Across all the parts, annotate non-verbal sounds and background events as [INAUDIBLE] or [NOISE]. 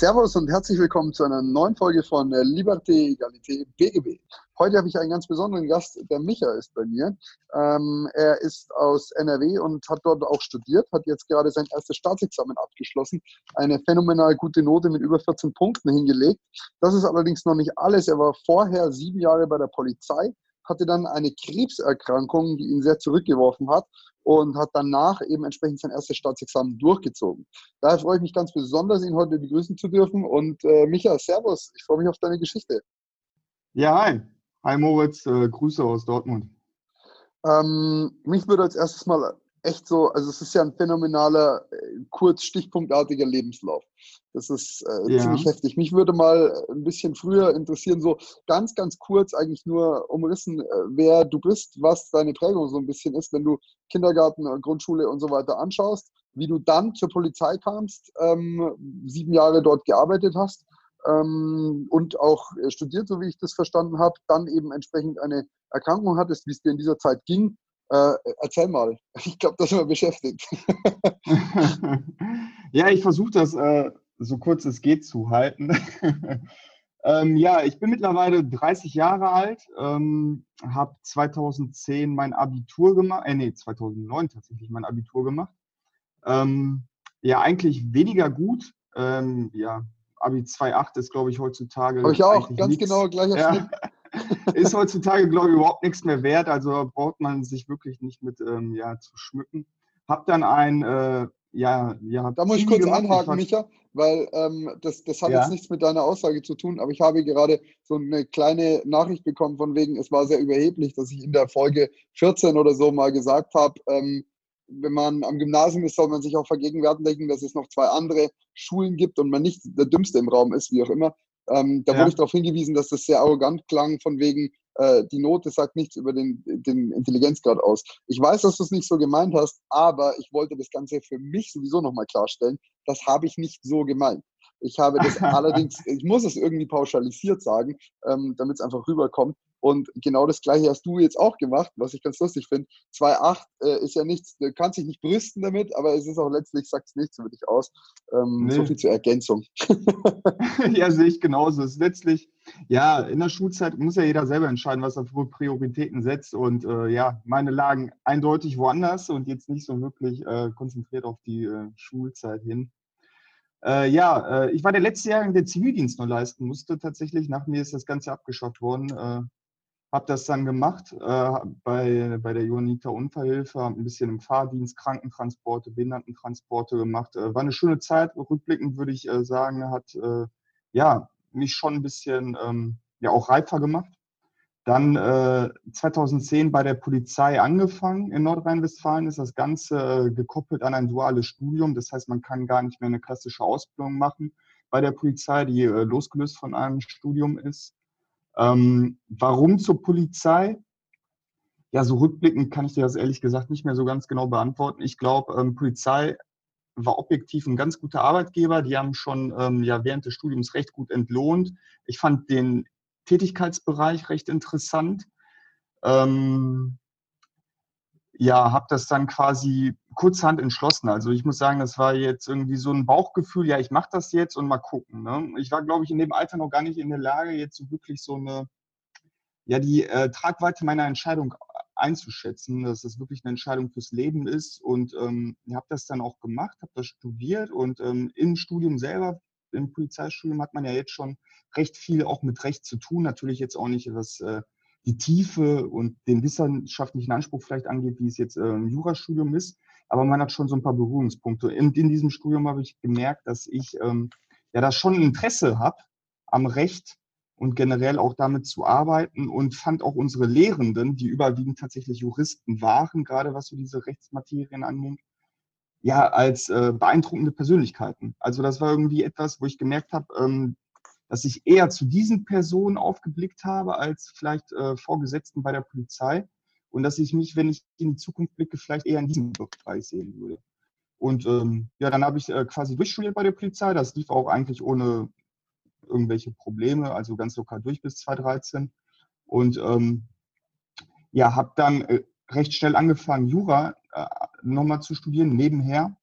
Servus und herzlich willkommen zu einer neuen Folge von äh, Liberté, Egalité, BGB. Heute habe ich einen ganz besonderen Gast, der Micha ist bei mir. Ähm, er ist aus NRW und hat dort auch studiert, hat jetzt gerade sein erstes Staatsexamen abgeschlossen, eine phänomenal gute Note mit über 14 Punkten hingelegt. Das ist allerdings noch nicht alles. Er war vorher sieben Jahre bei der Polizei, hatte dann eine Krebserkrankung, die ihn sehr zurückgeworfen hat und hat danach eben entsprechend sein erstes Staatsexamen durchgezogen. Daher freue ich mich ganz besonders, ihn heute begrüßen zu dürfen. Und äh, Micha, Servus, ich freue mich auf deine Geschichte. Ja, hi. Hi Moritz, äh, Grüße aus Dortmund. Ähm, mich würde als erstes mal echt so, also es ist ja ein phänomenaler, äh, kurz stichpunktartiger Lebenslauf. Das ist äh, ja. ziemlich heftig. Mich würde mal ein bisschen früher interessieren, so ganz, ganz kurz eigentlich nur umrissen, äh, wer du bist, was deine Prägung so ein bisschen ist, wenn du Kindergarten, äh, Grundschule und so weiter anschaust, wie du dann zur Polizei kamst, ähm, sieben Jahre dort gearbeitet hast ähm, und auch studiert, so wie ich das verstanden habe, dann eben entsprechend eine Erkrankung hattest, wie es dir in dieser Zeit ging äh, erzähl mal. [LAUGHS] Ich glaube, das immer beschäftigt. [LAUGHS] ja, ich versuche das äh, so kurz es geht zu halten. [LAUGHS] ähm, ja, ich bin mittlerweile 30 Jahre alt, ähm, habe 2010 mein Abitur gemacht, äh, nee, 2009 tatsächlich mein Abitur gemacht. Ähm, ja, eigentlich weniger gut. Ähm, ja, Abi 2.8 ist, glaube ich, heutzutage. Habe ich auch, ganz nix. genau, gleicher ja. Ist heutzutage, glaube ich, überhaupt nichts mehr wert. Also braucht man sich wirklich nicht mit ähm, ja, zu schmücken. Hab dann ein, äh, ja, ja. Da muss ich kurz anhaken, Micha, weil ähm, das, das hat ja. jetzt nichts mit deiner Aussage zu tun, aber ich habe gerade so eine kleine Nachricht bekommen, von wegen, es war sehr überheblich, dass ich in der Folge 14 oder so mal gesagt habe, ähm, wenn man am Gymnasium ist, soll man sich auch vergegenwärtigen, dass es noch zwei andere Schulen gibt und man nicht der Dümmste im Raum ist, wie auch immer. Ähm, da ja. wurde ich darauf hingewiesen, dass das sehr arrogant klang, von wegen, äh, die Note sagt nichts über den, den Intelligenzgrad aus. Ich weiß, dass du es nicht so gemeint hast, aber ich wollte das Ganze für mich sowieso nochmal klarstellen. Das habe ich nicht so gemeint. Ich habe das [LAUGHS] allerdings, ich muss es irgendwie pauschalisiert sagen, ähm, damit es einfach rüberkommt. Und genau das Gleiche hast du jetzt auch gemacht, was ich ganz lustig finde. 2,8 äh, ist ja nichts, du kannst dich nicht brüsten damit, aber es ist auch letztlich, sagt es nichts über dich aus. Ähm, nee. So viel zur Ergänzung. [LAUGHS] ja, sehe ich genauso. Es ist letztlich, ja, in der Schulzeit muss ja jeder selber entscheiden, was er für Prioritäten setzt. Und äh, ja, meine lagen eindeutig woanders und jetzt nicht so wirklich äh, konzentriert auf die äh, Schulzeit hin. Äh, ja, äh, ich war der letzte Jahr, der Zivildienst noch leisten musste. Tatsächlich, nach mir ist das Ganze abgeschafft worden. Äh, habe das dann gemacht äh, bei, bei der Johanniter Unfallhilfe, habe ein bisschen im Fahrdienst, Krankentransporte, Behindertentransporte gemacht. Äh, war eine schöne Zeit. Rückblickend würde ich äh, sagen, hat äh, ja, mich schon ein bisschen ähm, ja, auch reifer gemacht. Dann 2010 äh, bei der Polizei angefangen. In Nordrhein-Westfalen ist das Ganze äh, gekoppelt an ein duales Studium. Das heißt, man kann gar nicht mehr eine klassische Ausbildung machen bei der Polizei, die losgelöst von einem Studium ist. Ähm, warum zur Polizei? Ja, so rückblickend kann ich dir das ehrlich gesagt nicht mehr so ganz genau beantworten. Ich glaube, ähm, Polizei war objektiv ein ganz guter Arbeitgeber. Die haben schon ähm, ja während des Studiums recht gut entlohnt. Ich fand den Tätigkeitsbereich recht interessant. Ähm, ja, habe das dann quasi kurzhand entschlossen. Also ich muss sagen, das war jetzt irgendwie so ein Bauchgefühl, ja, ich mache das jetzt und mal gucken. Ne? Ich war, glaube ich, in dem Alter noch gar nicht in der Lage, jetzt so wirklich so eine, ja, die äh, Tragweite meiner Entscheidung einzuschätzen, dass das wirklich eine Entscheidung fürs Leben ist. Und ähm, habe das dann auch gemacht, habe das studiert und ähm, im Studium selber, im Polizeistudium hat man ja jetzt schon recht viel auch mit Recht zu tun. Natürlich jetzt auch nicht was äh, die Tiefe und den wissenschaftlichen Anspruch vielleicht angeht, wie es jetzt äh, im Jurastudium ist. Aber man hat schon so ein paar Berührungspunkte. Und in diesem Studium habe ich gemerkt, dass ich ähm, ja da schon Interesse habe am Recht und generell auch damit zu arbeiten und fand auch unsere Lehrenden, die überwiegend tatsächlich Juristen waren, gerade was so diese Rechtsmaterien angeht, ja, als äh, beeindruckende Persönlichkeiten. Also das war irgendwie etwas, wo ich gemerkt habe, ähm, dass ich eher zu diesen Personen aufgeblickt habe als vielleicht äh, Vorgesetzten bei der Polizei und dass ich mich, wenn ich in die Zukunft blicke, vielleicht eher in diesem Bereich sehen würde. Und ähm, ja, dann habe ich äh, quasi durchstudiert bei der Polizei. Das lief auch eigentlich ohne irgendwelche Probleme, also ganz locker durch bis 2013. Und ähm, ja, habe dann äh, recht schnell angefangen, Jura äh, nochmal zu studieren, nebenher.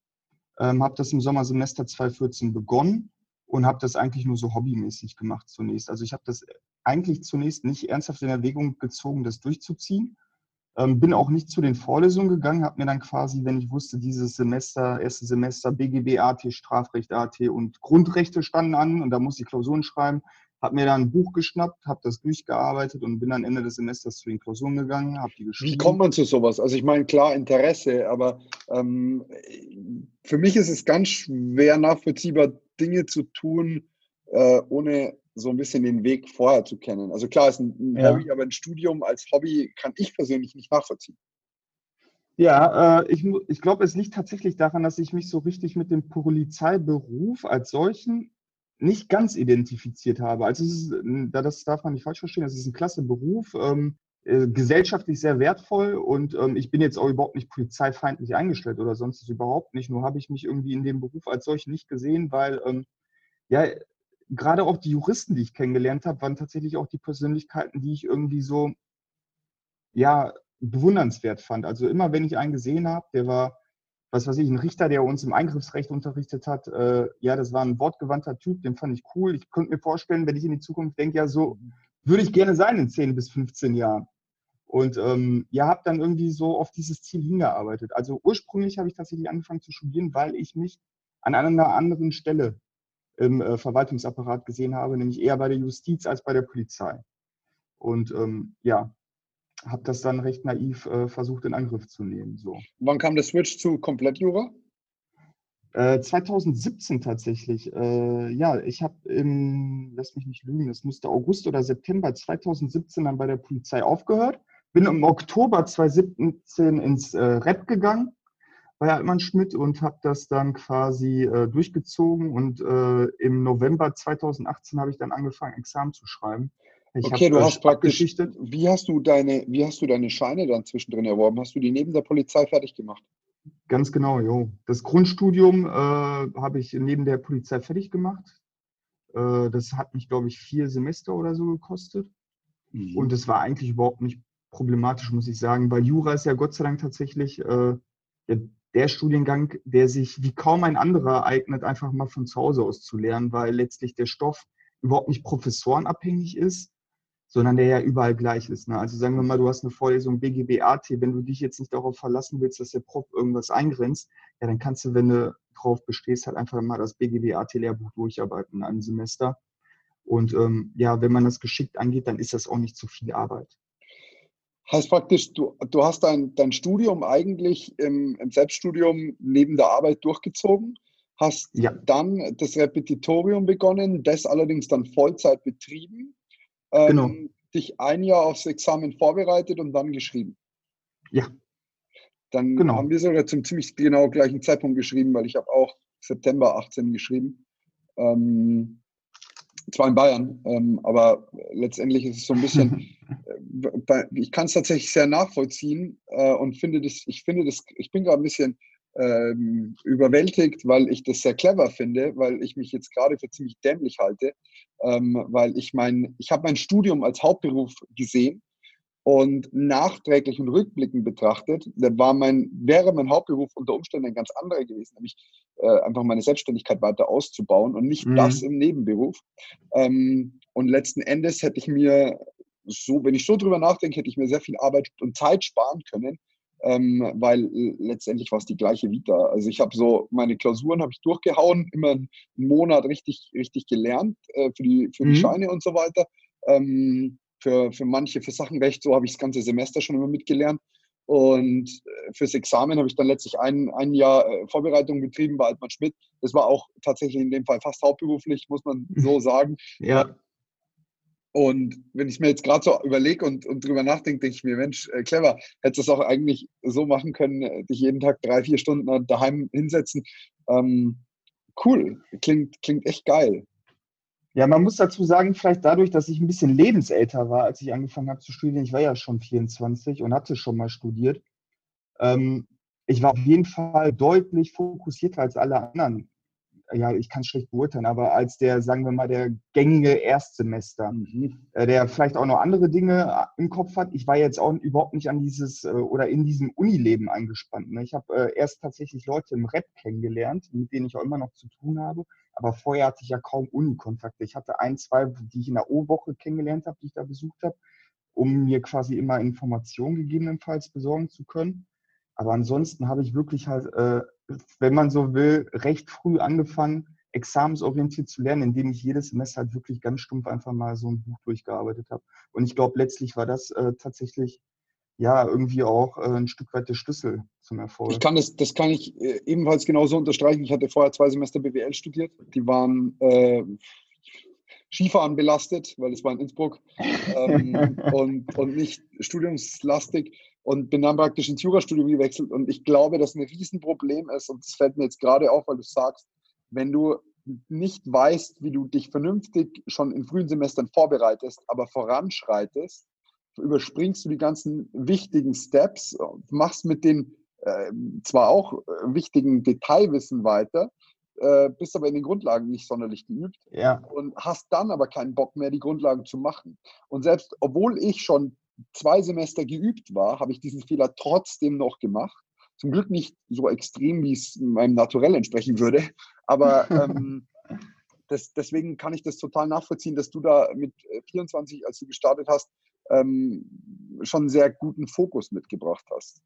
Ähm, habe das im Sommersemester 2014 begonnen und habe das eigentlich nur so hobbymäßig gemacht zunächst. Also ich habe das eigentlich zunächst nicht ernsthaft in Erwägung gezogen, das durchzuziehen. Ähm, bin auch nicht zu den Vorlesungen gegangen, habe mir dann quasi, wenn ich wusste, dieses Semester, erste Semester BGB AT, Strafrecht AT und Grundrechte standen an und da muss ich Klausuren schreiben, habe mir dann ein Buch geschnappt, habe das durchgearbeitet und bin dann Ende des Semesters zu den Klausuren gegangen, habe die geschrieben. Wie kommt man zu sowas? Also ich meine, klar, Interesse, aber ähm, für mich ist es ganz schwer nachvollziehbar, Dinge zu tun, äh, ohne so ein bisschen den Weg vorher zu kennen. Also klar, ist ein, ein ja. Hobby, aber ein Studium als Hobby kann ich persönlich nicht nachvollziehen. Ja, äh, ich, ich glaube, es liegt tatsächlich daran, dass ich mich so richtig mit dem Polizeiberuf als solchen nicht ganz identifiziert habe. Also es ist, das darf man nicht falsch verstehen, es ist ein klasse Beruf, ähm, äh, gesellschaftlich sehr wertvoll und ähm, ich bin jetzt auch überhaupt nicht polizeifeindlich eingestellt oder sonst überhaupt nicht. Nur habe ich mich irgendwie in dem Beruf als solchen nicht gesehen, weil ähm, ja, gerade auch die Juristen, die ich kennengelernt habe, waren tatsächlich auch die Persönlichkeiten, die ich irgendwie so, ja, bewundernswert fand. Also immer, wenn ich einen gesehen habe, der war, was weiß ich, ein Richter, der uns im Eingriffsrecht unterrichtet hat, äh, ja, das war ein wortgewandter Typ, den fand ich cool. Ich könnte mir vorstellen, wenn ich in die Zukunft denke, ja, so würde ich gerne sein in 10 bis 15 Jahren. Und ähm, ja, habe dann irgendwie so auf dieses Ziel hingearbeitet. Also ursprünglich habe ich tatsächlich angefangen zu studieren, weil ich mich an einer anderen Stelle im äh, Verwaltungsapparat gesehen habe, nämlich eher bei der Justiz als bei der Polizei. Und ähm, ja, habe das dann recht naiv äh, versucht in Angriff zu nehmen. So. Wann kam der Switch zu Komplettjura? Äh, 2017 tatsächlich. Äh, ja, ich habe im, lass mich nicht lügen, das musste August oder September 2017 dann bei der Polizei aufgehört. Bin im Oktober 2017 ins äh, Rep gegangen bei Altmann Schmidt und habe das dann quasi äh, durchgezogen und äh, im November 2018 habe ich dann angefangen, Examen zu schreiben. Ich okay, du hast praktisch, wie hast du deine, wie hast du deine Scheine dann zwischendrin erworben? Hast du die neben der Polizei fertig gemacht? Ganz genau, jo. Das Grundstudium äh, habe ich neben der Polizei fertig gemacht. Äh, das hat mich, glaube ich, vier Semester oder so gekostet. Mhm. Und es war eigentlich überhaupt nicht problematisch, muss ich sagen, weil Jura ist ja Gott sei Dank tatsächlich äh, der Studiengang, der sich wie kaum ein anderer eignet, einfach mal von zu Hause aus zu lernen, weil letztlich der Stoff überhaupt nicht professorenabhängig ist, sondern der ja überall gleich ist. Ne? Also sagen wir mal, du hast eine Vorlesung BGB-AT, wenn du dich jetzt nicht darauf verlassen willst, dass der Prof irgendwas eingrenzt, ja, dann kannst du, wenn du drauf bestehst, halt einfach mal das BGB-AT-Lehrbuch durcharbeiten in einem Semester. Und ähm, ja, wenn man das geschickt angeht, dann ist das auch nicht zu viel Arbeit. Heißt praktisch, du, du hast dein, dein Studium eigentlich im, im Selbststudium neben der Arbeit durchgezogen, hast ja. dann das Repetitorium begonnen, das allerdings dann Vollzeit betrieben, ähm, genau. dich ein Jahr aufs Examen vorbereitet und dann geschrieben. Ja. Dann genau. haben wir sogar zum ziemlich genau gleichen Zeitpunkt geschrieben, weil ich habe auch September 18 geschrieben. Ähm, zwar in Bayern, ähm, aber letztendlich ist es so ein bisschen, [LAUGHS] äh, ich kann es tatsächlich sehr nachvollziehen äh, und finde das, ich finde das, ich bin gerade ein bisschen ähm, überwältigt, weil ich das sehr clever finde, weil ich mich jetzt gerade für ziemlich dämlich halte, ähm, weil ich mein, ich habe mein Studium als Hauptberuf gesehen und nachträglich und rückblickend betrachtet, war mein, wäre mein Hauptberuf unter Umständen ein ganz anderer gewesen, nämlich äh, einfach meine Selbstständigkeit weiter auszubauen und nicht mhm. das im Nebenberuf. Ähm, und letzten Endes hätte ich mir so, wenn ich so drüber nachdenke, hätte ich mir sehr viel Arbeit und Zeit sparen können, ähm, weil letztendlich war es die gleiche Vita. Also ich habe so meine Klausuren habe ich durchgehauen, immer einen Monat richtig richtig gelernt äh, für die für die mhm. Scheine und so weiter. Ähm, für, für manche, für Sachenrecht, so habe ich das ganze Semester schon immer mitgelernt. Und äh, fürs Examen habe ich dann letztlich ein, ein Jahr äh, Vorbereitung betrieben bei Altmann Schmidt. Das war auch tatsächlich in dem Fall fast hauptberuflich, muss man so sagen. Ja. Und wenn ich mir jetzt gerade so überlege und, und drüber nachdenke, denke ich mir, Mensch, äh, clever, hättest du es auch eigentlich so machen können, äh, dich jeden Tag drei, vier Stunden daheim hinsetzen. Ähm, cool, klingt, klingt echt geil. Ja, man muss dazu sagen, vielleicht dadurch, dass ich ein bisschen lebensälter war, als ich angefangen habe zu studieren. Ich war ja schon 24 und hatte schon mal studiert. Ähm, ich war auf jeden Fall deutlich fokussierter als alle anderen ja, ich kann es schlecht beurteilen, aber als der, sagen wir mal, der gängige Erstsemester, mhm. Äh, der vielleicht auch noch andere Dinge äh, im Kopf hat. Ich war jetzt auch überhaupt nicht an dieses äh, oder in diesem Unileben eingespannt. Ne? Ich habe erst tatsächlich Leute im Rap kennengelernt, mit denen ich auch immer noch zu tun habe. Aber vorher hatte ich ja kaum Unikontakte. Ich hatte ein, zwei, die ich in der O-Woche kennengelernt habe, die ich da besucht habe, um mir quasi immer Informationen gegebenenfalls besorgen zu können. Aber ansonsten habe ich wirklich halt, äh, wenn man so will, recht früh angefangen, examensorientiert zu lernen, indem ich jedes Semester halt wirklich ganz stumpf einfach mal so ein Buch durchgearbeitet habe. Und ich glaube, letztlich war das äh, tatsächlich ja irgendwie auch äh, ein Stück weit der Schlüssel zum Erfolg. Ich kann das, das kann ich äh, ebenfalls genauso unterstreichen. Ich hatte vorher zwei Semester BWL studiert. Die waren äh, Skifahren belastet, weil es war in Innsbruck ähm, [LAUGHS] und, und nicht studiumslastig und bin dann praktisch ins Jurastudium gewechselt. Und ich glaube, dass ein Riesenproblem ist, und das fällt mir jetzt gerade auf, weil du sagst, wenn du nicht weißt, wie du dich vernünftig schon in frühen Semestern vorbereitest, aber voranschreitest, überspringst du die ganzen wichtigen Steps, machst mit den äh, zwar auch äh, wichtigen Detailwissen weiter, äh, bist aber in den Grundlagen nicht sonderlich geübt ja. und hast dann aber keinen Bock mehr, die Grundlagen zu machen. Und selbst obwohl ich schon zwei Semester geübt war, habe ich diesen Fehler trotzdem noch gemacht. Zum Glück nicht so extrem, wie es meinem Naturell entsprechen würde. Aber [LAUGHS] ähm, das, deswegen kann ich das total nachvollziehen, dass du da mit 24, äh, als du gestartet hast, ähm, schon einen sehr guten Fokus mitgebracht hast.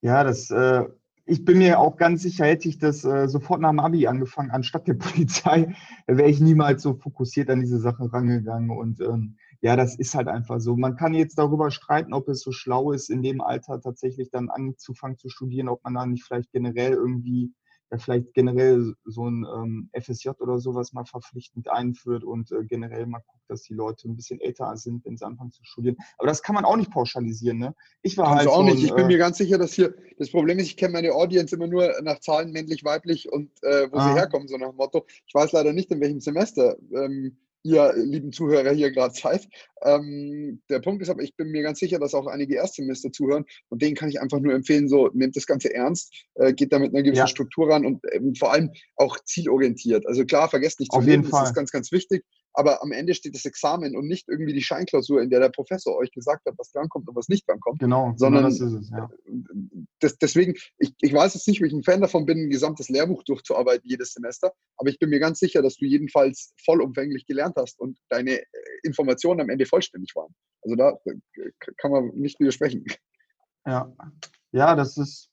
Ja, das, äh, ich bin mir auch ganz sicher, hätte ich das äh, sofort nach dem Abi angefangen, anstatt der [LAUGHS] Polizei, wäre ich niemals so fokussiert an diese Sache rangegangen. Und ähm, ja, das ist halt einfach so. Man kann jetzt darüber streiten, ob es so schlau ist, in dem Alter tatsächlich dann anzufangen zu studieren, ob man da nicht vielleicht generell irgendwie, ja, vielleicht generell so ein ähm, FSJ oder sowas mal verpflichtend einführt und äh, generell mal guckt, dass die Leute ein bisschen älter sind, wenn sie anfangen zu studieren. Aber das kann man auch nicht pauschalisieren, ne? Ich war Kannst halt auch so nicht. ich bin äh, mir ganz sicher, dass hier, das Problem ist, ich kenne meine Audience immer nur nach Zahlen männlich, weiblich und äh, wo ah. sie herkommen, so nach dem Motto. Ich weiß leider nicht, in welchem Semester. Ähm, ihr lieben Zuhörer hier gerade seid. Ähm, der Punkt ist aber, ich bin mir ganz sicher, dass auch einige Erstsemester zuhören und denen kann ich einfach nur empfehlen, so nehmt das Ganze ernst, äh, geht da mit einer gewissen ja. Struktur ran und ähm, vor allem auch zielorientiert. Also klar, vergesst nicht zu Auf leben, das ist ganz, ganz wichtig, aber am Ende steht das Examen und nicht irgendwie die Scheinklausur, in der der Professor euch gesagt hat, was drankommt und was nicht drankommt. Genau, genau sondern genau das ist es, ja. das, deswegen, ich, ich weiß jetzt nicht, wie ich ein Fan davon bin, ein gesamtes Lehrbuch durchzuarbeiten jedes Semester, aber ich bin mir ganz sicher, dass du jedenfalls vollumfänglich gelernt hast und deine äh, Informationen am Ende vollständig waren. Also da äh, kann man nicht widersprechen. Ja, ja, das ist,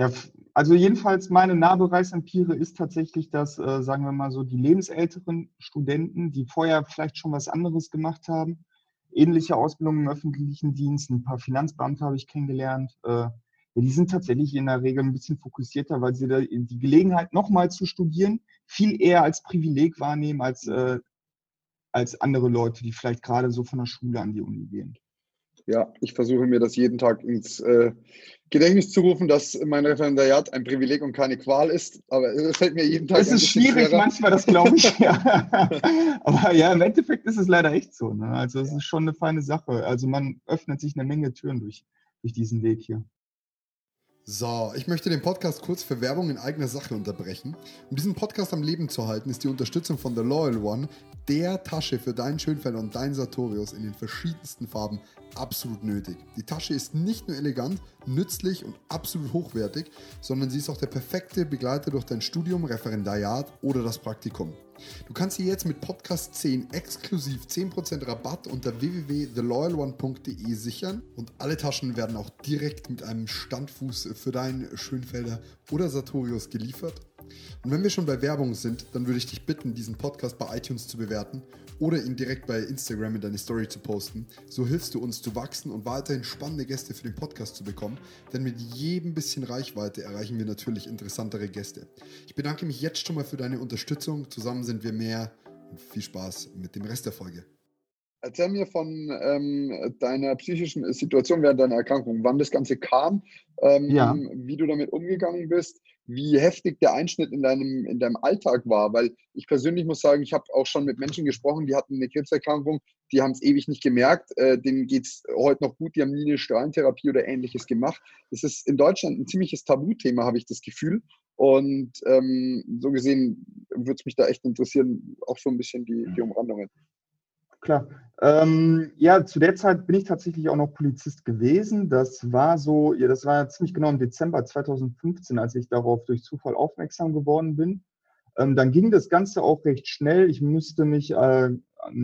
ja, also jedenfalls meine Nahbereichsempire ist tatsächlich, dass, äh, sagen wir mal so, die lebensälteren Studenten, die vorher vielleicht schon was anderes gemacht haben, ähnliche Ausbildungen im öffentlichen Dienst, ein paar Finanzbeamte habe ich kennengelernt, äh, die sind tatsächlich in der Regel ein bisschen fokussierter, weil sie da die Gelegenheit, nochmal zu studieren, viel eher als Privileg wahrnehmen als, äh, als andere Leute, die vielleicht gerade so von der Schule an die Uni gehen ja, ich versuche mir das jeden Tag ins äh, Gedächtnis zu rufen, dass mein Referendariat ein Privileg und keine Qual ist. Aber es fällt mir jeden Tag. Es ist schwierig schwerer. manchmal, das glaube ich. [LAUGHS] ja. Aber ja, im Endeffekt ist es leider echt so. Ne? Also es ist schon eine feine Sache. Also man öffnet sich eine Menge Türen durch, durch diesen Weg hier. So, ich möchte den Podcast kurz für Werbung in eigener Sache unterbrechen. Um diesen Podcast am Leben zu halten, ist die Unterstützung von The Loyal One, der Tasche für deinen Schönfelder und deinen Sartorius in den verschiedensten Farben, absolut nötig. Die Tasche ist nicht nur elegant, nützlich und absolut hochwertig, sondern sie ist auch der perfekte Begleiter durch dein Studium, Referendariat oder das Praktikum. Du kannst sie jetzt mit Podcast 10 exklusiv 10% Rabatt unter www.theloyalone.de sichern und alle Taschen werden auch direkt mit einem Standfuß für deinen Schönfelder oder Sartorius geliefert. Und wenn wir schon bei Werbung sind, dann würde ich dich bitten, diesen Podcast bei iTunes zu bewerten oder ihn direkt bei Instagram in deine Story zu posten. So hilfst du uns zu wachsen und weiterhin spannende Gäste für den Podcast zu bekommen, denn mit jedem bisschen Reichweite erreichen wir natürlich interessantere Gäste. Ich bedanke mich jetzt schon mal für deine Unterstützung. Zusammen sind wir mehr und viel Spaß mit dem Rest der Folge. Erzähl mir von ähm, deiner psychischen Situation während deiner Erkrankung, wann das Ganze kam, ähm, ja. wie du damit umgegangen bist, wie heftig der Einschnitt in deinem, in deinem Alltag war. Weil ich persönlich muss sagen, ich habe auch schon mit Menschen gesprochen, die hatten eine Krebserkrankung, die haben es ewig nicht gemerkt, äh, denen geht es heute noch gut, die haben nie eine Strahlentherapie oder ähnliches gemacht. Das ist in Deutschland ein ziemliches Tabuthema, habe ich das Gefühl. Und ähm, so gesehen würde es mich da echt interessieren, auch so ein bisschen die, die Umrandungen. Klar. Ähm, ja, zu der Zeit bin ich tatsächlich auch noch Polizist gewesen. Das war so, ja, das war ziemlich genau im Dezember 2015, als ich darauf durch Zufall aufmerksam geworden bin. Ähm, dann ging das Ganze auch recht schnell. Ich musste mich äh,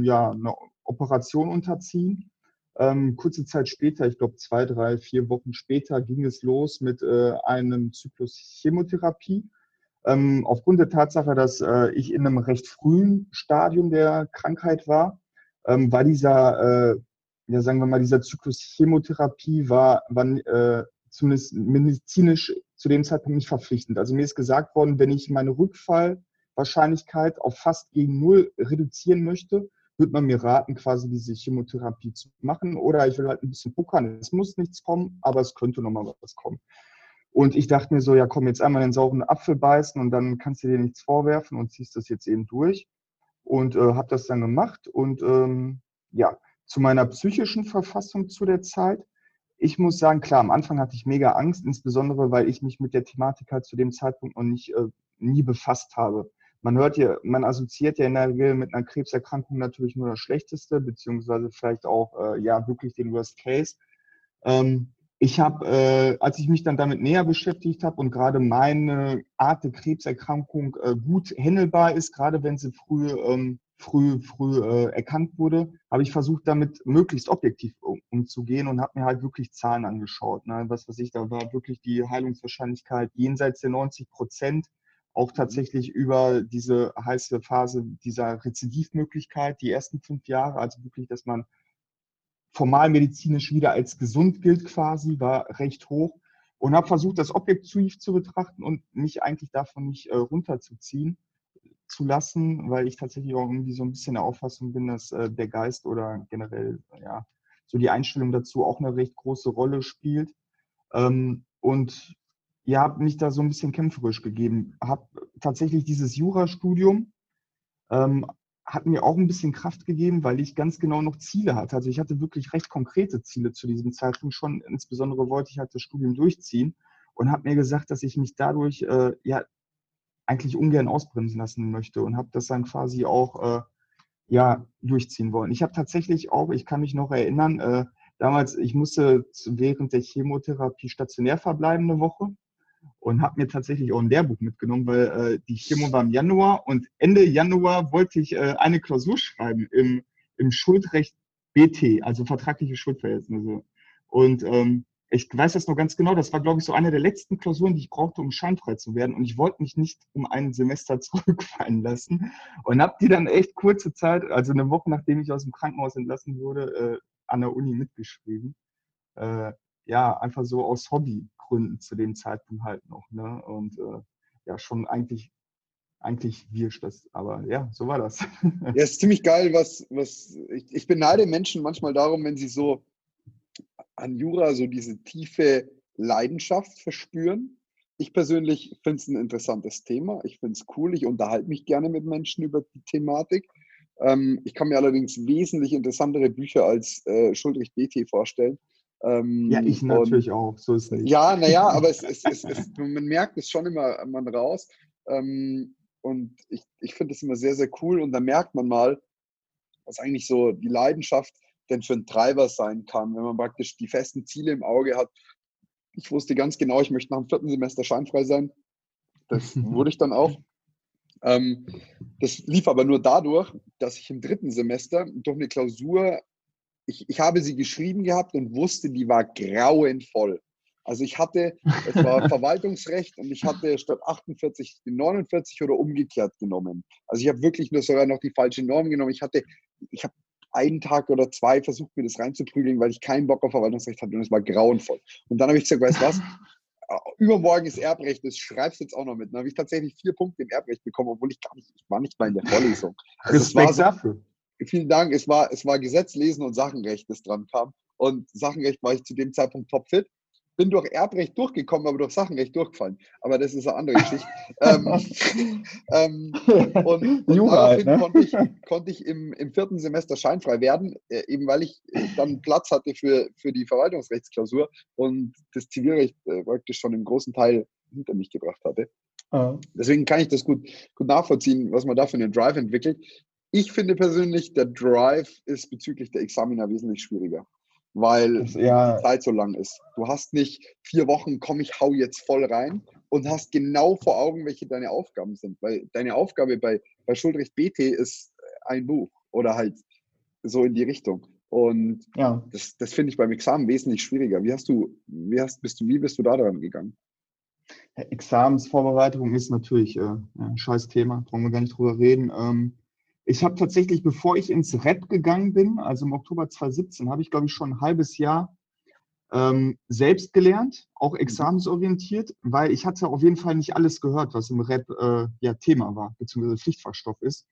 ja, einer Operation unterziehen. Ähm, kurze Zeit später, ich glaube zwei, drei, vier Wochen später, ging es los mit äh, einem Zyklus Chemotherapie. Ähm, aufgrund der Tatsache, dass äh, ich in einem recht frühen Stadium der Krankheit war, ähm, war dieser, äh, ja sagen wir mal, dieser Zyklus Chemotherapie war, war äh, zumindest medizinisch zu dem Zeitpunkt nicht verpflichtend. Also mir ist gesagt worden, wenn ich meine Rückfallwahrscheinlichkeit auf fast gegen null reduzieren möchte, würde man mir raten, quasi diese Chemotherapie zu machen. Oder ich will halt ein bisschen puckern. Es muss nichts kommen, aber es könnte nochmal was kommen. Und ich dachte mir so, ja komm, jetzt einmal den sauren Apfel beißen und dann kannst du dir nichts vorwerfen und ziehst das jetzt eben durch und äh, habe das dann gemacht. Und ähm, ja, zu meiner psychischen Verfassung zu der Zeit. Ich muss sagen, klar, am Anfang hatte ich mega Angst, insbesondere weil ich mich mit der Thematik halt zu dem Zeitpunkt noch nicht äh, nie befasst habe. Man hört ja, man assoziiert ja in der Regel mit einer Krebserkrankung natürlich nur das Schlechteste, beziehungsweise vielleicht auch äh, ja wirklich den Worst Case. Ähm, ich habe, äh, als ich mich dann damit näher beschäftigt habe und gerade meine Art der Krebserkrankung äh, gut handelbar ist, gerade wenn sie früh, ähm, früh, früh äh, erkannt wurde, habe ich versucht, damit möglichst objektiv um, umzugehen und habe mir halt wirklich Zahlen angeschaut. Ne? Was weiß ich, da war wirklich die Heilungswahrscheinlichkeit jenseits der 90 Prozent, auch mhm. tatsächlich über diese heiße Phase dieser Rezidivmöglichkeit, die ersten fünf Jahre, also wirklich, dass man formalmedizinisch wieder als gesund gilt quasi, war recht hoch und habe versucht, das objektiv zu betrachten und mich eigentlich davon nicht äh, runterzuziehen zu lassen, weil ich tatsächlich auch irgendwie so ein bisschen der Auffassung bin, dass äh, der Geist oder generell ja so die Einstellung dazu auch eine recht große Rolle spielt. Ähm, und ihr habt mich da so ein bisschen kämpferisch gegeben. Habe tatsächlich dieses Jurastudium ähm, hat mir auch ein bisschen Kraft gegeben, weil ich ganz genau noch Ziele hatte. Also ich hatte wirklich recht konkrete Ziele zu diesem Zeitpunkt schon. Insbesondere wollte ich halt das Studium durchziehen und habe mir gesagt, dass ich mich dadurch äh, ja eigentlich ungern ausbremsen lassen möchte und habe das dann quasi auch äh, ja durchziehen wollen. Ich habe tatsächlich auch, ich kann mich noch erinnern, äh, damals, ich musste während der Chemotherapie stationär verbleiben eine Woche und habe mir tatsächlich auch ein Lehrbuch mitgenommen, weil äh, die Chemo war im Januar und Ende Januar wollte ich äh, eine Klausur schreiben im, im Schuldrecht BT, also vertragliche Schuldverhältnisse. Und ähm, ich weiß das noch ganz genau, das war, glaube ich, so eine der letzten Klausuren, die ich brauchte, um scheinfrei zu werden. Und ich wollte mich nicht um ein Semester [LAUGHS] zurückfallen lassen. Und habe die dann echt kurze Zeit, also eine Woche nachdem ich aus dem Krankenhaus entlassen wurde, äh, an der Uni mitgeschrieben. Äh, ja, einfach so aus Hobbygründen zu dem Zeitpunkt halt noch. Ne? Und äh, ja, schon eigentlich, eigentlich wirsch das, aber ja, so war das. [LAUGHS] ja, ist ziemlich geil, was, was ich, ich beneide Menschen manchmal darum, wenn sie so an Jura so diese tiefe Leidenschaft verspüren. Ich persönlich finde es ein interessantes Thema. Ich finde es cool. Ich unterhalte mich gerne mit Menschen über die Thematik. Ähm, ich kann mir allerdings wesentlich interessantere Bücher als äh, Schuldrecht BT vorstellen. Ähm, ja, ich natürlich und, auch. So ist es. Ja, naja, aber es, [LAUGHS] es, es, es, man merkt es schon immer man raus. Ähm, und ich, ich finde es immer sehr, sehr cool. Und da merkt man mal, was eigentlich so die Leidenschaft denn für ein Treiber sein kann, wenn man praktisch die festen Ziele im Auge hat. Ich wusste ganz genau, ich möchte nach dem vierten Semester scheinfrei sein. Das [LAUGHS] wurde ich dann auch. Ähm, das lief aber nur dadurch, dass ich im dritten Semester durch eine Klausur ich, ich habe sie geschrieben gehabt und wusste, die war grauenvoll. Also ich hatte, es war [LAUGHS] Verwaltungsrecht und ich hatte statt 48 die 49 oder umgekehrt genommen. Also ich habe wirklich nur sogar noch die falsche Norm genommen. Ich hatte, ich habe einen Tag oder zwei versucht, mir das reinzuprügeln, weil ich keinen Bock auf Verwaltungsrecht hatte und es war grauenvoll. Und dann habe ich gesagt, weißt du was? [LAUGHS] Übermorgen ist Erbrecht, das schreibst du jetzt auch noch mit. Dann habe ich tatsächlich vier Punkte im Erbrecht bekommen, obwohl ich gar nicht, ich war nicht mal in der Vorlesung. Also Respekt so, dafür vielen Dank. Es war, es war Gesetz lesen und Sachenrecht, das dran kam. Und Sachenrecht war ich zu dem Zeitpunkt topfit bin durch Erbrecht durchgekommen, aber durch Sachenrecht durchgefallen. Aber das ist eine andere Geschichte. [LAUGHS] ähm, ähm, und, und daraufhin ne? konnte ich, konnte ich im, im, vierten Semester scheinfrei werden, äh, eben weil ich dann Platz hatte für, für die Verwaltungsrechtsklausur und das Zivilrecht äh, praktisch schon im großen Teil hinter mich gebracht hatte. Ah. Deswegen kann ich das gut, gut nachvollziehen, was man da für einen Drive entwickelt. Ich finde persönlich, der Drive ist bezüglich der Examiner wesentlich schwieriger weil ja. die Zeit so lang ist. Du hast nicht vier Wochen, komm, ich hau jetzt voll rein und hast genau vor Augen, welche deine Aufgaben sind. Weil deine Aufgabe bei, bei Schuldrecht BT ist ein Buch oder halt so in die Richtung. Und ja. das, das finde ich beim Examen wesentlich schwieriger. Wie hast du, wie hast, bist du, wie bist du da dran gegangen? Examensvorbereitung ist natürlich äh, ein scheiß Thema, brauchen wir gar nicht drüber reden. Ähm, ich habe tatsächlich, bevor ich ins Rep gegangen bin, also im Oktober 2017, habe ich, glaube ich, schon ein halbes Jahr ähm, selbst gelernt, auch mhm. examensorientiert, weil ich hatte auf jeden Fall nicht alles gehört, was im Rep äh, ja Thema war, beziehungsweise Pflichtfachstoff ist.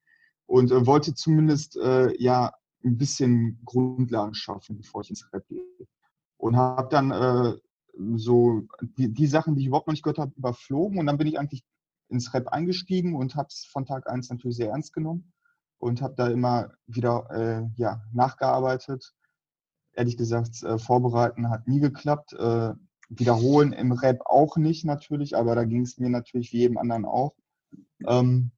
Und äh, wollte zumindest äh, ja ein bisschen Grundlagen schaffen, bevor ich ins Rep gehe. Und habe dann äh, so die, die Sachen, die ich überhaupt noch nicht gehört habe, überflogen. Und dann bin ich eigentlich ins Rep eingestiegen und habe es von Tag 1 natürlich sehr ernst genommen und habe da immer wieder äh, ja, nachgearbeitet. Ehrlich gesagt, äh, vorbereiten hat nie geklappt. Äh, wiederholen im Rap auch nicht natürlich, aber da ging es mir natürlich wie jedem anderen auch. Ähm,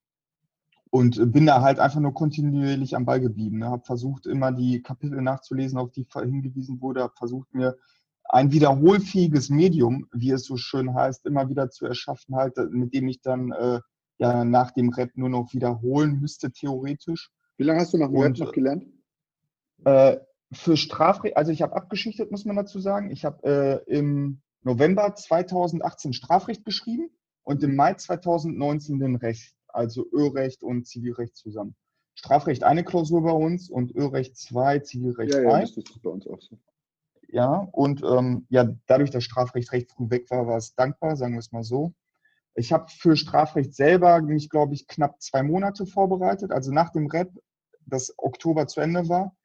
und bin da halt einfach nur kontinuierlich am Ball geblieben. Ne? Habe versucht, immer die Kapitel nachzulesen, auf die hingewiesen wurde. Habe versucht, mir ein wiederholfähiges Medium, wie es so schön heißt, immer wieder zu erschaffen, halt, mit dem ich dann äh, ja nach dem Rap nur noch wiederholen müsste, theoretisch. Wie lange hast du nach dem Rap noch gelernt? Äh, für Strafrecht, also ich habe abgeschichtet, muss man dazu sagen. Ich habe äh, im November 2018 Strafrecht geschrieben und im Mai 2019 den Recht, also Örecht und Zivilrecht zusammen. Strafrecht eine Klausur bei uns und Örecht zwei, Zivilrecht ja, ja, das ist bei uns auch so. Ja, und ähm, ja, dadurch, dass Strafrecht recht früh weg war, war es dankbar, sagen wir es mal so. Ich habe für Strafrecht selber mich, glaube ich, knapp zwei Monate vorbereitet. Also nach dem Rep, das Oktober zu Ende war,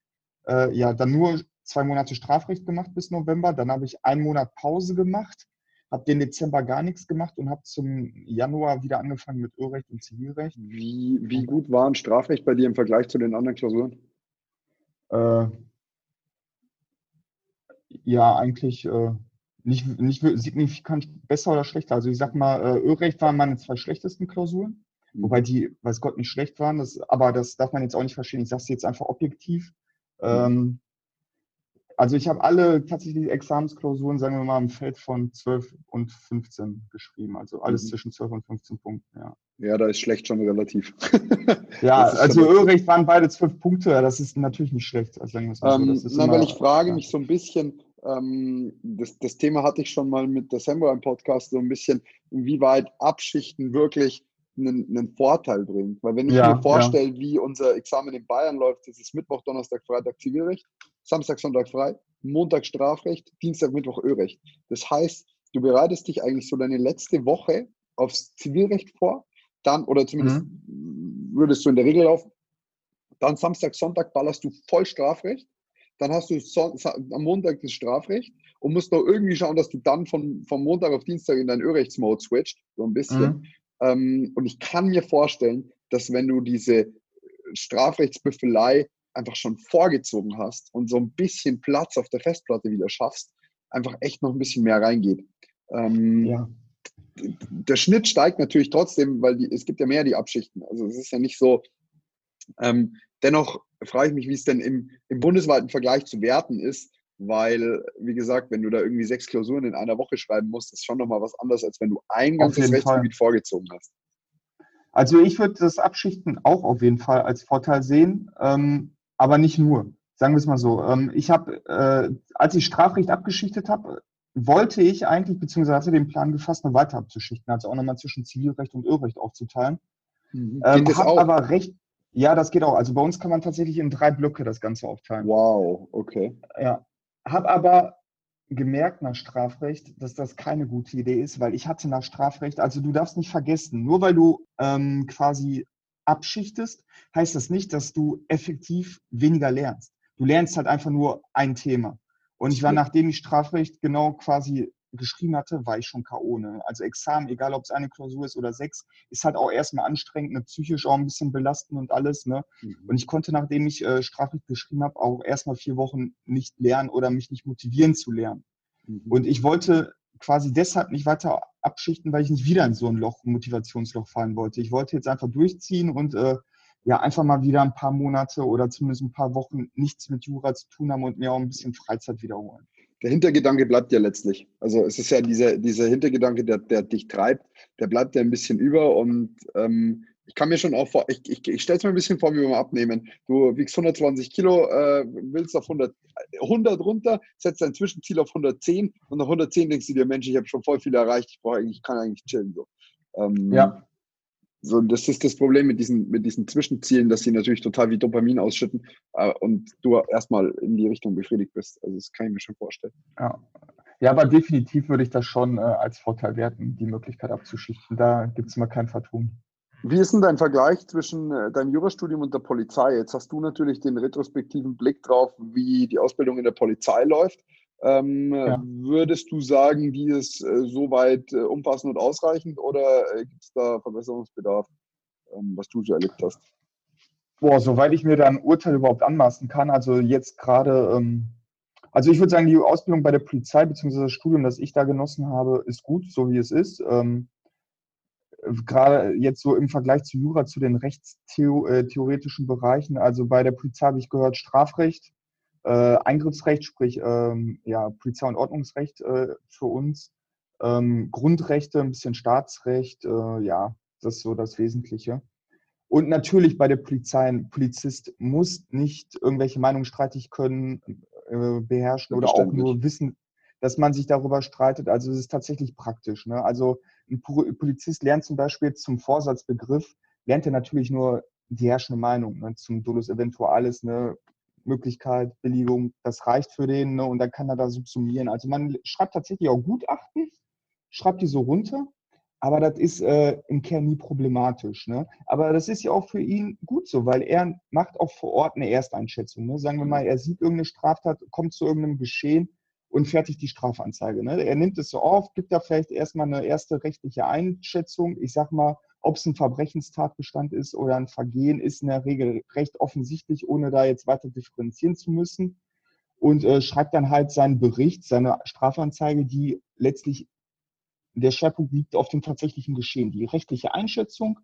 äh, ja, dann nur zwei Monate Strafrecht gemacht bis November. Dann habe ich einen Monat Pause gemacht, habe den Dezember gar nichts gemacht und habe zum Januar wieder angefangen mit Ölrecht und Zivilrecht. Wie, wie gut war ein Strafrecht bei dir im Vergleich zu den anderen Klausuren? Äh, ja, eigentlich äh, nicht, nicht signifikant besser oder schlechter. Also ich sag mal, äh, Ölrecht waren meine zwei schlechtesten Klausuren, mhm. wobei die, weiß Gott, nicht schlecht waren. Das, aber das darf man jetzt auch nicht verstehen. Ich sage es jetzt einfach objektiv. Mhm. Ähm, also ich habe alle tatsächlich Examensklausuren, sagen wir mal, im Feld von 12 und 15 geschrieben. Also alles mhm. zwischen 12 und 15 Punkten, ja. Ja, da ist schlecht schon relativ. [LAUGHS] ja, also Ölrecht waren beide 12 Punkte. Das ist natürlich nicht schlecht. Also sagen wir es mal so. Das ähm, na, weil ich frage ja. mich so ein bisschen, ähm, das, das, Thema hatte ich schon mal mit der Semra im Podcast so ein bisschen, inwieweit Abschichten wirklich einen, einen Vorteil bringt. Weil wenn ich ja, mir vorstelle, ja. wie unser Examen in Bayern läuft, das ist Mittwoch, Donnerstag, Freitag Zivilrecht, Samstag, Sonntag frei, Montag Strafrecht, Dienstag, Mittwoch Örecht. Das heißt, du bereitest dich eigentlich so deine letzte Woche aufs Zivilrecht vor, dann, oder zumindest mhm. würdest du in der Regel laufen, dann Samstag, Sonntag ballerst du voll Strafrecht dann hast du am Montag das Strafrecht und musst noch irgendwie schauen, dass du dann von, vom Montag auf Dienstag in deinen Örechtsmode switcht, so ein bisschen. Mhm. Ähm, und ich kann mir vorstellen, dass wenn du diese Strafrechtsbüffelei einfach schon vorgezogen hast und so ein bisschen Platz auf der Festplatte wieder schaffst, einfach echt noch ein bisschen mehr reingeht. Ähm, ja. Der Schnitt steigt natürlich trotzdem, weil die, es gibt ja mehr die Abschichten. Also es ist ja nicht so, ähm, dennoch frage ich mich, wie es denn im, im bundesweiten Vergleich zu werten ist, weil, wie gesagt, wenn du da irgendwie sechs Klausuren in einer Woche schreiben musst, ist schon nochmal was anderes, als wenn du ein ganzes Rechtsgebiet Fall. vorgezogen hast. Also ich würde das Abschichten auch auf jeden Fall als Vorteil sehen, ähm, aber nicht nur. Sagen wir es mal so. Ähm, ich habe, äh, als ich Strafrecht abgeschichtet habe, wollte ich eigentlich, beziehungsweise hatte den Plan gefasst, noch weiter abzuschichten, also auch nochmal zwischen Zivilrecht und Irrrecht aufzuteilen. Mhm. Ähm, habe aber recht, ja, das geht auch. Also bei uns kann man tatsächlich in drei Blöcke das Ganze aufteilen. Wow, okay. Ja. Hab aber gemerkt nach Strafrecht, dass das keine gute Idee ist, weil ich hatte nach Strafrecht, also du darfst nicht vergessen, nur weil du ähm, quasi abschichtest, heißt das nicht, dass du effektiv weniger lernst. Du lernst halt einfach nur ein Thema. Und ich war, nachdem ich Strafrecht genau quasi geschrieben hatte, war ich schon K.O. Ne? Also Examen, egal ob es eine Klausur ist oder sechs, ist halt auch erstmal anstrengend, ne? psychisch auch ein bisschen belastend und alles. Ne? Mhm. Und ich konnte, nachdem ich äh, Strafrecht geschrieben habe, auch erstmal vier Wochen nicht lernen oder mich nicht motivieren zu lernen. Mhm. Und ich wollte quasi deshalb nicht weiter abschichten, weil ich nicht wieder in so ein Loch, ein Motivationsloch fallen wollte. Ich wollte jetzt einfach durchziehen und äh, ja, einfach mal wieder ein paar Monate oder zumindest ein paar Wochen nichts mit Jura zu tun haben und mir auch ein bisschen Freizeit wiederholen der Hintergedanke bleibt ja letztlich. Also es ist ja dieser, dieser Hintergedanke, der, der dich treibt, der bleibt ja ein bisschen über und ähm, ich kann mir schon auch vor, ich, ich, ich stelle es mir ein bisschen vor, wie wir mal abnehmen. Du wiegst 120 Kilo, äh, willst auf 100, 100 runter, setzt dein Zwischenziel auf 110 und nach 110 denkst du dir, Mensch, ich habe schon voll viel erreicht, ich brauche eigentlich, ich kann eigentlich chillen. So. Ähm, ja. So, das ist das Problem mit diesen, mit diesen Zwischenzielen, dass sie natürlich total wie Dopamin ausschütten äh, und du erstmal in die Richtung befriedigt bist. Also das kann ich mir schon vorstellen. Ja, ja aber definitiv würde ich das schon äh, als Vorteil werten, die Möglichkeit abzuschichten. Da gibt es mal kein Vertun. Wie ist denn dein Vergleich zwischen äh, deinem Jurastudium und der Polizei? Jetzt hast du natürlich den retrospektiven Blick drauf, wie die Ausbildung in der Polizei läuft. Ähm, ja. Würdest du sagen, die ist äh, soweit äh, umfassend und ausreichend oder äh, gibt es da Verbesserungsbedarf, ähm, was du so erlebt hast? Boah, soweit ich mir da ein Urteil überhaupt anmaßen kann, also jetzt gerade, ähm, also ich würde sagen, die Ausbildung bei der Polizei bzw. das Studium, das ich da genossen habe, ist gut, so wie es ist. Ähm, gerade jetzt so im Vergleich zu Jura, zu den rechtstheoretischen äh, Bereichen, also bei der Polizei habe ich gehört Strafrecht, äh, Eingriffsrecht, sprich ähm, ja, Polizei- und Ordnungsrecht äh, für uns, ähm, Grundrechte, ein bisschen Staatsrecht, äh, ja, das ist so das Wesentliche. Und natürlich bei der Polizei, ein Polizist muss nicht irgendwelche Meinungen streitig können, äh, beherrschen oder auch nur wissen, dass man sich darüber streitet. Also es ist tatsächlich praktisch. Ne? Also ein Polizist lernt zum Beispiel zum Vorsatzbegriff, lernt er natürlich nur die herrschende Meinung ne? zum Dolus Eventualis, ne? Möglichkeit, Billigung, das reicht für den ne? und dann kann er da subsumieren. Also man schreibt tatsächlich auch Gutachten, schreibt die so runter, aber das ist äh, im Kern nie problematisch. Ne? Aber das ist ja auch für ihn gut so, weil er macht auch vor Ort eine Ersteinschätzung. Ne? Sagen wir mal, er sieht irgendeine Straftat, kommt zu irgendeinem Geschehen und fertigt die Strafanzeige. Ne? Er nimmt es so auf, gibt da vielleicht erstmal eine erste rechtliche Einschätzung. Ich sag mal, ob es ein Verbrechenstatbestand ist oder ein Vergehen, ist in der Regel recht offensichtlich, ohne da jetzt weiter differenzieren zu müssen. Und äh, schreibt dann halt seinen Bericht, seine Strafanzeige, die letztlich der Schwerpunkt liegt auf dem tatsächlichen Geschehen. Die rechtliche Einschätzung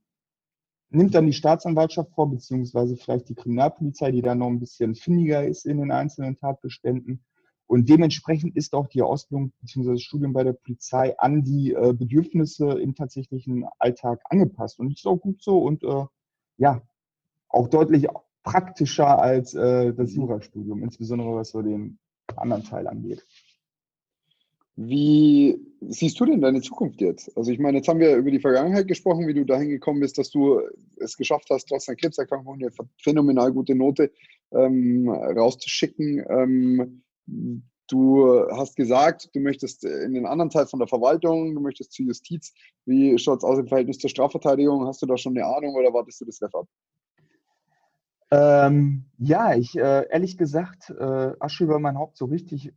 nimmt dann die Staatsanwaltschaft vor, beziehungsweise vielleicht die Kriminalpolizei, die da noch ein bisschen findiger ist in den einzelnen Tatbeständen. Und dementsprechend ist auch die Ausbildung bzw. das Studium bei der Polizei an die äh, Bedürfnisse im tatsächlichen Alltag angepasst. Und das ist auch gut so und äh, ja, auch deutlich praktischer als äh, das Jurastudium, insbesondere was so den anderen Teil angeht. Wie siehst du denn deine Zukunft jetzt? Also ich meine, jetzt haben wir über die Vergangenheit gesprochen, wie du dahin gekommen bist, dass du es geschafft hast, trotz einer Krebserkrankung eine phänomenal gute Note ähm, rauszuschicken. Ähm, Du hast gesagt, du möchtest in den anderen Teil von der Verwaltung, du möchtest zur Justiz. Wie schaut es aus im Verhältnis zur Strafverteidigung? Hast du da schon eine Ahnung oder wartest du das Ref ab? Ähm, ja, ich äh, ehrlich gesagt, äh, Asche über mein Haupt so richtig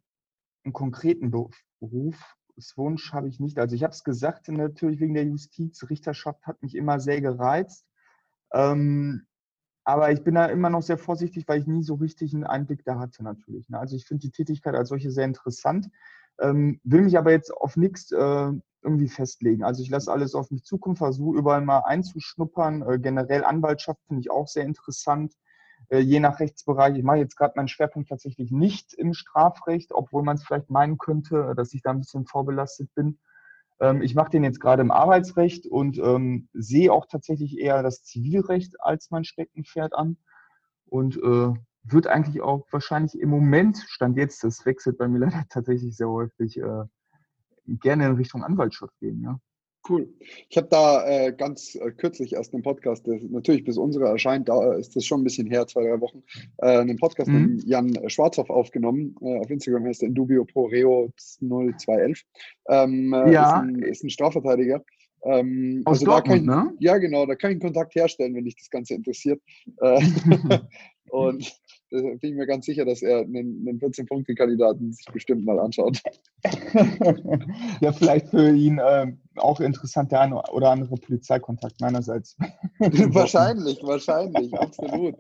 einen konkreten Berufswunsch habe ich nicht. Also ich habe es gesagt, natürlich wegen der Justiz, Richterschaft hat mich immer sehr gereizt. Ähm, aber ich bin da immer noch sehr vorsichtig, weil ich nie so richtig einen Einblick da hatte natürlich. Ne? Also ich finde die Tätigkeit als solche sehr interessant, ähm, will mich aber jetzt auf nichts äh, irgendwie festlegen. Also ich lasse alles auf mich zukommen, versuche überall mal einzuschnuppern. Äh, generell Anwaltschaft finde ich auch sehr interessant, äh, je nach Rechtsbereich. Ich mache jetzt gerade meinen Schwerpunkt tatsächlich nicht im Strafrecht, obwohl man es vielleicht meinen könnte, dass ich da ein bisschen vorbelastet bin. Ähm, ich mache den jetzt gerade im Arbeitsrecht und ähm, sehe auch tatsächlich eher das Zivilrecht als mein Steckenpferd an und äh, wird eigentlich auch wahrscheinlich im Moment, stand jetzt, das wechselt bei mir [LAUGHS] leider tatsächlich sehr häufig, äh, gerne in Richtung Anwaltschaft gehen, ja. Cool. Ich habe da äh, ganz äh, kürzlich erst einen Podcast, der natürlich bis unsere erscheint, da ist das schon ein bisschen her, zwei, drei Wochen, äh, einen Podcast mhm. mit Jan Schwarzhoff aufgenommen. Äh, auf Instagram heißt er Indubio Pro Reo 0211. Ähm, äh, ja. Ist ein, ist, ein, Strafverteidiger. Ähm, Aus also Dortmund, da kann ich, ne? Ja, genau, da kann ich einen Kontakt herstellen, wenn dich das Ganze interessiert. Äh, [LAUGHS] [LAUGHS] und bin ich mir ganz sicher, dass er einen, einen 14-Punkte-Kandidaten sich bestimmt mal anschaut. [LAUGHS] ja, vielleicht für ihn äh, auch interessant der eine oder andere Polizeikontakt meinerseits. [LAUGHS] wahrscheinlich, wahrscheinlich, absolut.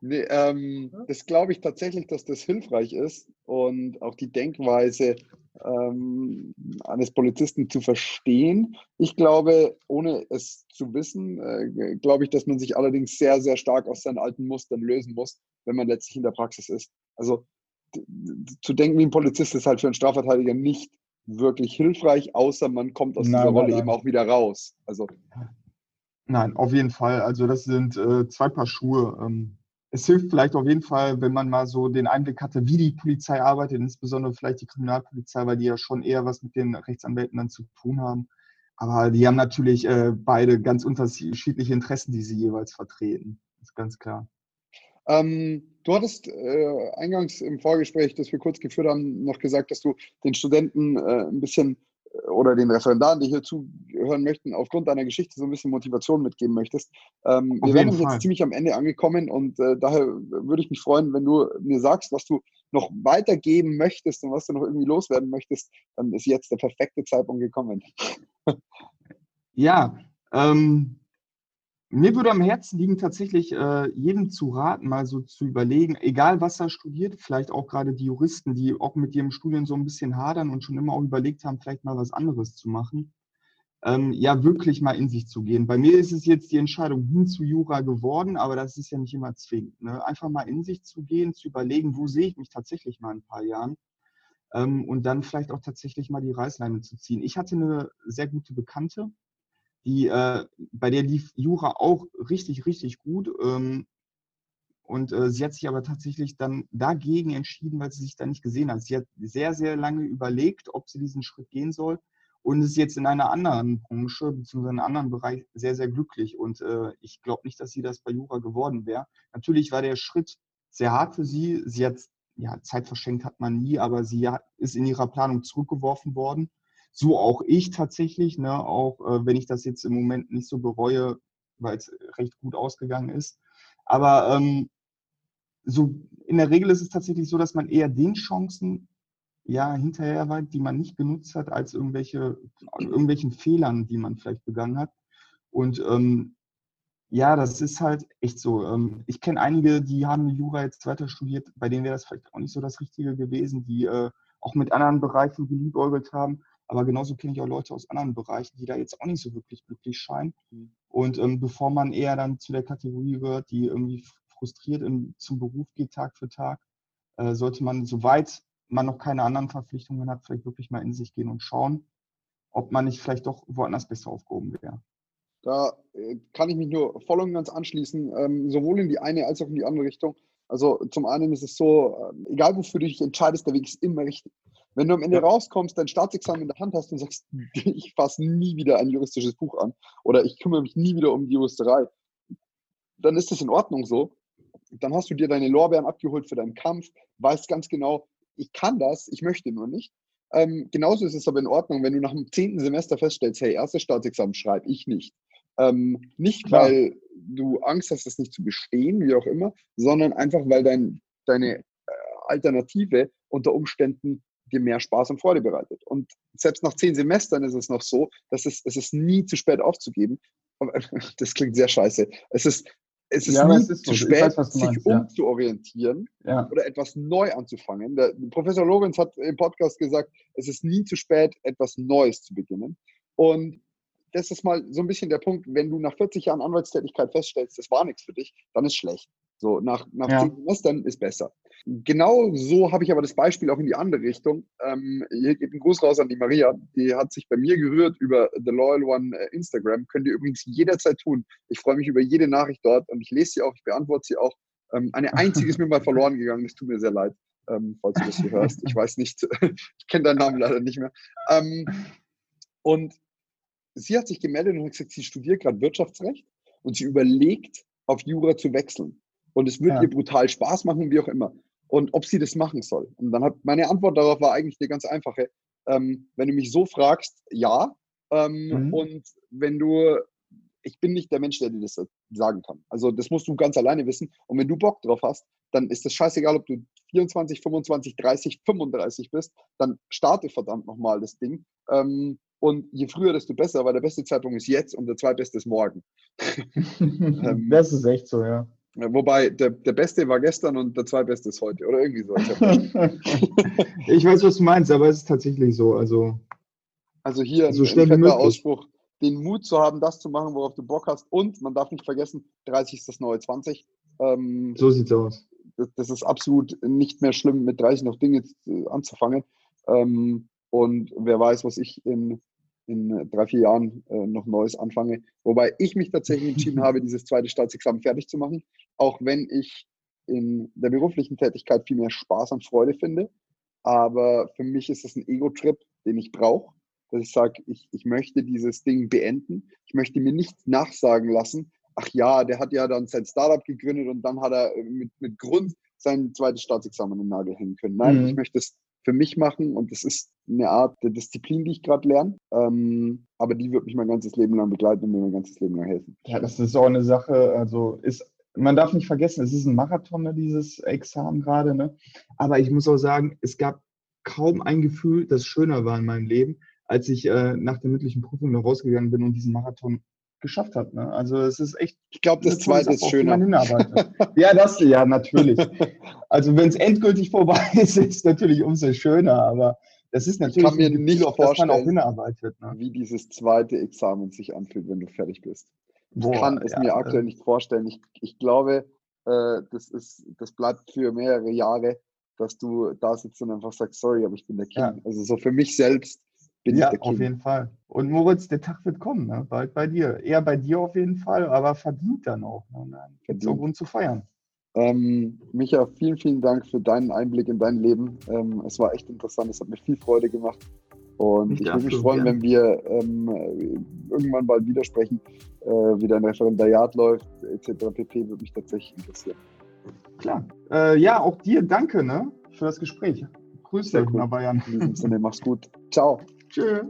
Nee, ähm, das glaube ich tatsächlich, dass das hilfreich ist und auch die Denkweise ähm, eines Polizisten zu verstehen. Ich glaube, ohne es zu wissen, äh, glaube ich, dass man sich allerdings sehr, sehr stark aus seinen alten Mustern lösen muss, wenn man letztlich in der Praxis ist. Also zu denken wie ein Polizist ist halt für einen Strafverteidiger nicht wirklich hilfreich, außer man kommt aus nein, dieser Rolle nein. eben auch wieder raus. Also Nein, auf jeden Fall. Also das sind äh, zwei Paar Schuhe. Ähm, es hilft vielleicht auf jeden Fall, wenn man mal so den Einblick hatte, wie die Polizei arbeitet, insbesondere vielleicht die Kriminalpolizei, weil die ja schon eher was mit den Rechtsanwälten dann zu tun haben. Aber die haben natürlich äh, beide ganz unterschiedliche Interessen, die sie jeweils vertreten. Das ist ganz klar. Ähm, du hattest äh, eingangs im Vorgespräch, das wir kurz geführt haben, noch gesagt, dass du den Studenten äh, ein bisschen oder den Referendaren, die hier zuhören möchten, aufgrund deiner Geschichte so ein bisschen Motivation mitgeben möchtest. Ähm, wir werden jetzt ziemlich am Ende angekommen und äh, daher würde ich mich freuen, wenn du mir sagst, was du noch weitergeben möchtest und was du noch irgendwie loswerden möchtest, dann ist jetzt der perfekte Zeitpunkt gekommen. ja, ähm, mir würde am Herzen liegen, tatsächlich äh, jedem zu raten, mal so zu überlegen, egal was er studiert, vielleicht auch gerade die Juristen, die auch mit ihrem Studium so ein bisschen hadern und schon immer auch überlegt haben, vielleicht mal was anderes zu machen, ähm, ja, wirklich mal in sich zu gehen. Bei mir ist es jetzt die Entscheidung hin zu Jura geworden, aber das ist ja nicht immer zwingend. Ne? Einfach mal in sich zu gehen, zu überlegen, wo sehe ich mich tatsächlich mal in ein paar Jahren ähm, und dann vielleicht auch tatsächlich mal die Reißleine zu ziehen. Ich hatte eine sehr gute Bekannte, die, äh, bei der lief Jura auch richtig, richtig gut. Ähm, und äh, sie hat sich aber tatsächlich dann dagegen entschieden, weil sie sich da nicht gesehen hat. Sie hat sehr, sehr lange überlegt, ob sie diesen Schritt gehen soll und ist jetzt in einer anderen Branche bzw. in einem anderen Bereich sehr, sehr glücklich. Und äh, ich glaube nicht, dass sie das bei Jura geworden wäre. Natürlich war der Schritt sehr hart für sie. Sie hat, ja, Zeit verschenkt hat man nie, aber sie hat, ist in ihrer Planung zurückgeworfen worden. So auch ich tatsächlich, ne, auch äh, wenn ich das jetzt im Moment nicht so bereue, weil es recht gut ausgegangen ist. Aber ähm, so in der Regel ist es tatsächlich so, dass man eher den Chancen ja hinterher war, die man nicht genutzt hat, als irgendwelche irgendwelchen Fehlern, die man vielleicht begangen hat. Und ähm, ja, das ist halt echt so. Ähm, ich kenne einige, die haben Jura jetzt weiter studiert, bei denen wäre das vielleicht auch nicht so das Richtige gewesen, die äh, auch mit anderen Bereichen geliebäugelt haben. Aber genauso kenne ich auch Leute aus anderen Bereichen, die da jetzt auch nicht so wirklich glücklich scheinen. Mhm. Und ähm, bevor man eher dann zu der Kategorie gehört, die irgendwie frustriert in, zum Beruf geht Tag für Tag, äh, sollte man, soweit man noch keine anderen Verpflichtungen hat, vielleicht wirklich mal in sich gehen und schauen, ob man nicht vielleicht doch woanders besser aufgehoben wäre. Da äh, kann ich mich nur voll und ganz anschließen, ähm, sowohl in die eine als auch in die andere Richtung. Also zum einen ist es so, äh, egal wofür du dich entscheidest, der Weg ist immer richtig. Wenn du am Ende ja. rauskommst, dein Staatsexamen in der Hand hast und sagst, [LAUGHS] ich fasse nie wieder ein juristisches Buch an oder ich kümmere mich nie wieder um die Juristerei, dann ist das in Ordnung so. Dann hast du dir deine Lorbeeren abgeholt für deinen Kampf, weißt ganz genau, ich kann das, ich möchte nur nicht. Ähm, genauso ist es aber in Ordnung, wenn du nach dem zehnten Semester feststellst, hey, erstes Staatsexamen schreibe ich nicht. Ähm, nicht, Klar. weil du Angst hast, das nicht zu bestehen, wie auch immer, sondern einfach, weil dein, deine äh, Alternative unter Umständen dir mehr Spaß und Freude bereitet. Und selbst nach zehn Semestern ist es noch so, dass es, es ist nie zu spät aufzugeben. [LAUGHS] Das klingt sehr scheiße. Es ist, es ist ja, nie es ist zu spät, weiß, sich meinst, umzuorientieren ja. oder etwas neu anzufangen. Der, Professor Lorenz hat im Podcast gesagt, es ist nie zu spät, etwas Neues zu beginnen. Und das ist mal so ein bisschen der Punkt, wenn du nach 40 Jahren Anwaltstätigkeit feststellst, das war nichts für dich, dann ist schlecht. So, nach, nach ja. 10 Semestern ist besser. Genau so habe ich aber das Beispiel auch in die andere Richtung. Ähm, hier geht ein Gruß raus an die Maria. Die hat sich bei mir gerührt über The Loyal One äh, Instagram. Könnt ihr übrigens jederzeit tun. Ich freue mich über jede Nachricht dort und ich lese sie auch, ich beantworte sie auch. Ähm, eine einzige ist mir mal verloren gegangen. Das tut mir sehr leid, ähm, falls du das hier hörst. Ich weiß nicht, [LAUGHS] ich kenne deinen Namen leider nicht mehr. Ähm, und sie hat sich gemeldet und hat gesagt, sie studiert gerade Wirtschaftsrecht und sie überlegt, auf Jura zu wechseln. Und es wird ja. ihr brutal Spaß machen, wie auch immer. Und ob sie das machen soll. Und dann hat meine Antwort darauf war eigentlich eine ganz einfache. Ähm, wenn du mich so fragst, ja, Ähm, mhm. Und wenn du, ich bin nicht der Mensch, der dir das sagen kann. Also das musst du ganz alleine wissen. Und wenn du Bock drauf hast, dann ist es scheißegal, ob du 24, 25, 30, 35 bist, dann starte verdammt nochmal das Ding. Ähm, und je früher, desto besser, weil der beste Zeitpunkt ist jetzt und der zweitbeste ist morgen. [LAUGHS] ähm, das ist echt so, ja. Wobei der, der Beste war gestern und der zweitbeste ist heute oder irgendwie so. ich [LAUGHS] [LAUGHS] weiß, was du meinst, aber es ist tatsächlich so. Also, also hier so ein, ein Ausspruch, den Mut zu haben, das zu machen, worauf du Bock hast. Und man darf nicht vergessen, 30 ist das neue 20. Ähm, so sieht's aus. Das, das, ist absolut nicht mehr schlimm, mit 30 noch Dinge äh, anzufangen. Ähm, und wer weiß, was ich in in drei, vier Jahren äh, noch Neues anfange. Wobei ich mich tatsächlich entschieden habe, dieses zweite Staatsexamen fertig zu machen, auch wenn ich in der beruflichen Tätigkeit viel mehr Spaß und Freude finde. Aber für mich ist es ein Ego-Trip, den ich brauche, dass ich sage, ich, ich möchte dieses Ding beenden. Ich möchte mir nicht nachsagen lassen, ach ja, der hat ja dann sein Startup gegründet und dann hat er mit, mit Grund sein zweites Staatsexamen im Nagel hängen können. Nein, mhm. ich möchte es für mich machen und das ist eine Art der Disziplin, die ich gerade lerne. Ähm, aber die wird mich mein ganzes Leben lang begleiten und mir mein ganzes Leben lang helfen. Ja, das ist auch eine Sache, also ist, man darf nicht vergessen, es ist ein Marathon, ne, dieses Examen gerade, ne? Aber ich muss auch sagen, es gab kaum ein Gefühl, das schöner war in meinem Leben, als ich äh, nach der mündlichen Prüfung noch rausgegangen bin und diesen Marathon geschafft hat. Ne? Also es ist echt. Ich glaube, das zweite ist schöner. [LAUGHS] ja, das ja natürlich. Also wenn es endgültig vorbei [LAUGHS] ist, ist es natürlich umso schöner. Aber das ist natürlich ich kann mir nicht Ziel, vorstellen, auch hinarbeitet. Ne? Wie dieses zweite Examen sich anfühlt, wenn du fertig bist. Ich Boah, kann es ja, mir aktuell äh, nicht vorstellen. Ich, ich glaube, äh, das, ist, das bleibt für mehrere Jahre, dass du da sitzt und einfach sagst, sorry, aber ich bin der King. Ja. Also so für mich selbst ja, ich der auf jeden Fall. Und Moritz, der Tag wird kommen, ne? bald bei dir. Eher bei dir auf jeden Fall, aber verdient dann auch. Ne? Gibt es auch Grund zu feiern. Ähm, Micha, vielen, vielen Dank für deinen Einblick in dein Leben. Ähm, es war echt interessant, es hat mir viel Freude gemacht. Und ich, ich würde mich freuen, wenn wir ähm, irgendwann bald widersprechen, äh, wie dein Referendariat läuft, etc. pp. würde mich tatsächlich interessieren. Klar. Äh, ja, auch dir danke ne, für das Gespräch. Grüße cool. nach Bayern. In diesem Sinne, mach's gut. Ciao. 这